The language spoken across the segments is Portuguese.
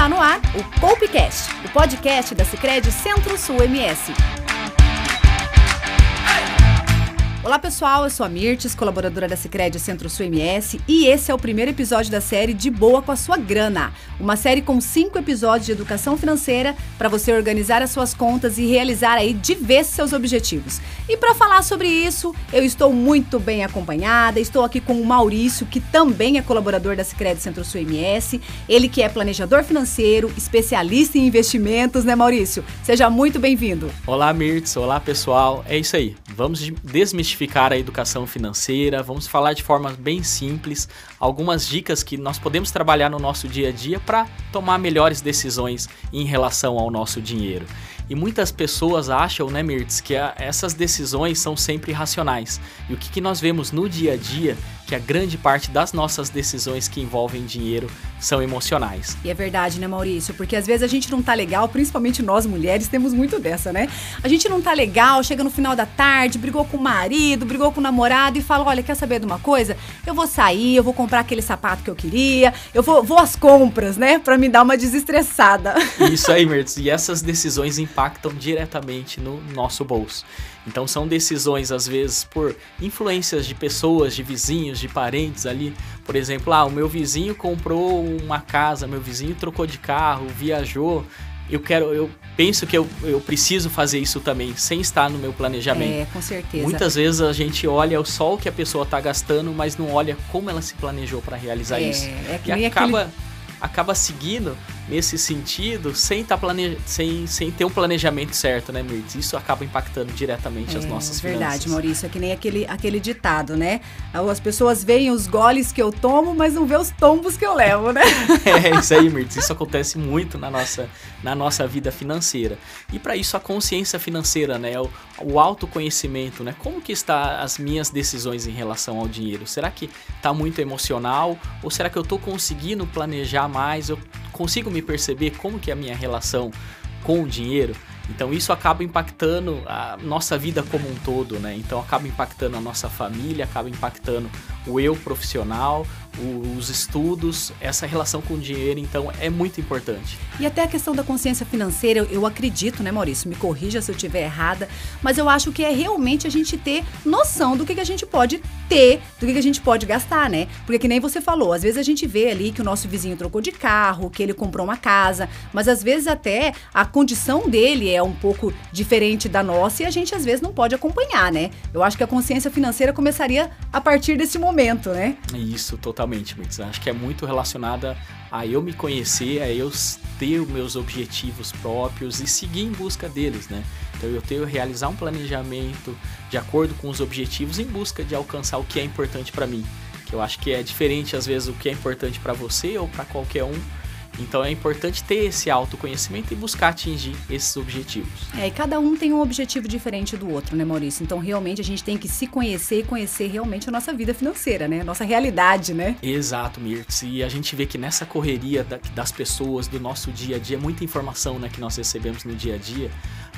Está no ar o Poupecast, o podcast da Sicredi Centro-Sul MS. Olá pessoal, eu sou a Mirtes, colaboradora da Sicredi Centro-Sul MS e esse é o primeiro episódio da série De Boa com a Sua Grana, uma série com cinco episódios de educação financeira para você organizar as suas contas e realizar aí de vez seus objetivos. E para falar sobre isso, eu estou muito bem acompanhada, estou aqui com o Maurício, que também é colaborador da Sicredi Centro-Sul MS, ele que é planejador financeiro, especialista em investimentos, né Maurício? Seja muito bem-vindo. Olá Mirtes, olá pessoal, é isso aí, vamos desmistificar a educação financeira, vamos falar de forma bem simples, algumas dicas que nós podemos trabalhar no nosso dia a dia para tomar melhores decisões em relação ao nosso dinheiro. E muitas pessoas acham, né, Mirtz, que a, essas decisões são sempre racionais. E o que, que nós vemos no dia a dia, que a grande parte das nossas decisões que envolvem dinheiro são emocionais. E é verdade, né, Maurício? Porque às vezes a gente não tá legal, principalmente nós mulheres temos muito dessa, né? A gente não tá legal, chega no final da tarde, brigou com o marido, brigou com o namorado e fala: olha, quer saber de uma coisa? Eu vou sair, eu vou comprar aquele sapato que eu queria, eu vou, vou às compras, né? Pra me dar uma desestressada. Isso aí, Mirtz. E essas decisões impactam diretamente no nosso bolso. Então são decisões às vezes por influências de pessoas, de vizinhos, de parentes ali. Por exemplo, ah, o meu vizinho comprou uma casa, meu vizinho trocou de carro, viajou. Eu quero, eu penso que eu, eu preciso fazer isso também, sem estar no meu planejamento. É, com certeza. Muitas vezes a gente olha só o que a pessoa está gastando, mas não olha como ela se planejou para realizar é, isso. É e acaba, aquele... acaba seguindo nesse sentido sem, tá plane... sem, sem ter um planejamento certo, né, Mirtz? Isso acaba impactando diretamente é, as nossas verdade, finanças. Verdade, Maurício. É que nem aquele, aquele ditado, né? As pessoas veem os goles que eu tomo, mas não vê os tombos que eu levo, né? é, isso aí, Mirtz. Isso acontece muito na nossa, na nossa vida financeira. E para isso, a consciência financeira, né? O, o autoconhecimento, né? Como que está as minhas decisões em relação ao dinheiro? Será que está muito emocional? Ou será que eu estou conseguindo planejar mais? Eu consigo me perceber como que é a minha relação com o dinheiro. Então isso acaba impactando a nossa vida como um todo, né? Então acaba impactando a nossa família, acaba impactando o eu profissional, os estudos, essa relação com o dinheiro, então é muito importante. E até a questão da consciência financeira, eu acredito, né, Maurício? Me corrija se eu estiver errada, mas eu acho que é realmente a gente ter noção do que, que a gente pode ter, do que, que a gente pode gastar, né? Porque que nem você falou, às vezes a gente vê ali que o nosso vizinho trocou de carro, que ele comprou uma casa, mas às vezes até a condição dele é um pouco diferente da nossa e a gente às vezes não pode acompanhar, né? Eu acho que a consciência financeira começaria a partir desse momento, né? Isso, totalmente Mirtz. Acho que é muito relacionada a eu me conhecer, a eu ter os meus objetivos próprios e seguir em busca deles, né? Então eu tenho que realizar um planejamento de acordo com os objetivos em busca de alcançar o que é importante para mim. Que eu acho que é diferente às vezes o que é importante para você ou para qualquer um então é importante ter esse autoconhecimento e buscar atingir esses objetivos. É, e cada um tem um objetivo diferente do outro, né, Maurício? Então realmente a gente tem que se conhecer e conhecer realmente a nossa vida financeira, né? A nossa realidade, né? Exato, Mirtz. E a gente vê que nessa correria das pessoas, do nosso dia a dia, muita informação né, que nós recebemos no dia a dia,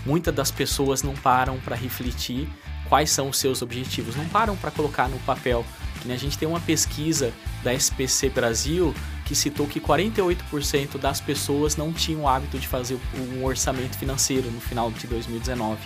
muitas das pessoas não param para refletir quais são os seus objetivos, não param para colocar no papel. A gente tem uma pesquisa da SPC Brasil que citou que 48% das pessoas não tinham o hábito de fazer um orçamento financeiro no final de 2019.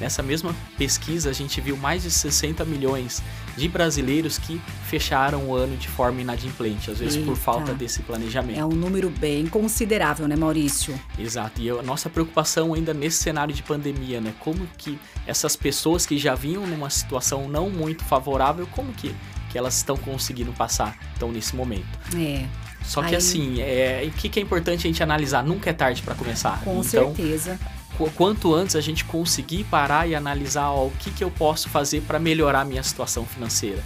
Nessa mesma pesquisa, a gente viu mais de 60 milhões de brasileiros que fecharam o ano de forma inadimplente, às vezes Eita. por falta desse planejamento. É um número bem considerável, né, Maurício? Exato. E a nossa preocupação ainda nesse cenário de pandemia, né? Como que essas pessoas que já vinham numa situação não muito favorável, como que, que elas estão conseguindo passar, então, nesse momento? É. Só que Aí... assim, é, o que, que é importante a gente analisar? Nunca é tarde para começar. Com então, certeza. Quanto antes a gente conseguir parar e analisar ó, o que, que eu posso fazer para melhorar a minha situação financeira.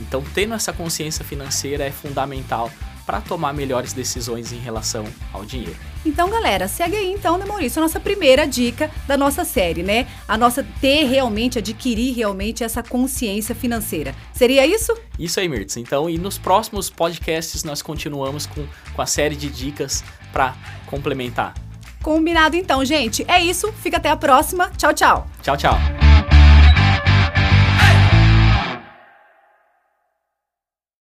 Então, tendo essa consciência financeira é fundamental para tomar melhores decisões em relação ao dinheiro. Então, galera, segue aí então, né, Maurício, a nossa primeira dica da nossa série, né? A nossa ter realmente, adquirir realmente essa consciência financeira. Seria isso? Isso aí, Mirtz. Então, e nos próximos podcasts nós continuamos com, com a série de dicas para complementar. Combinado então, gente. É isso. Fica até a próxima. Tchau, tchau. Tchau, tchau.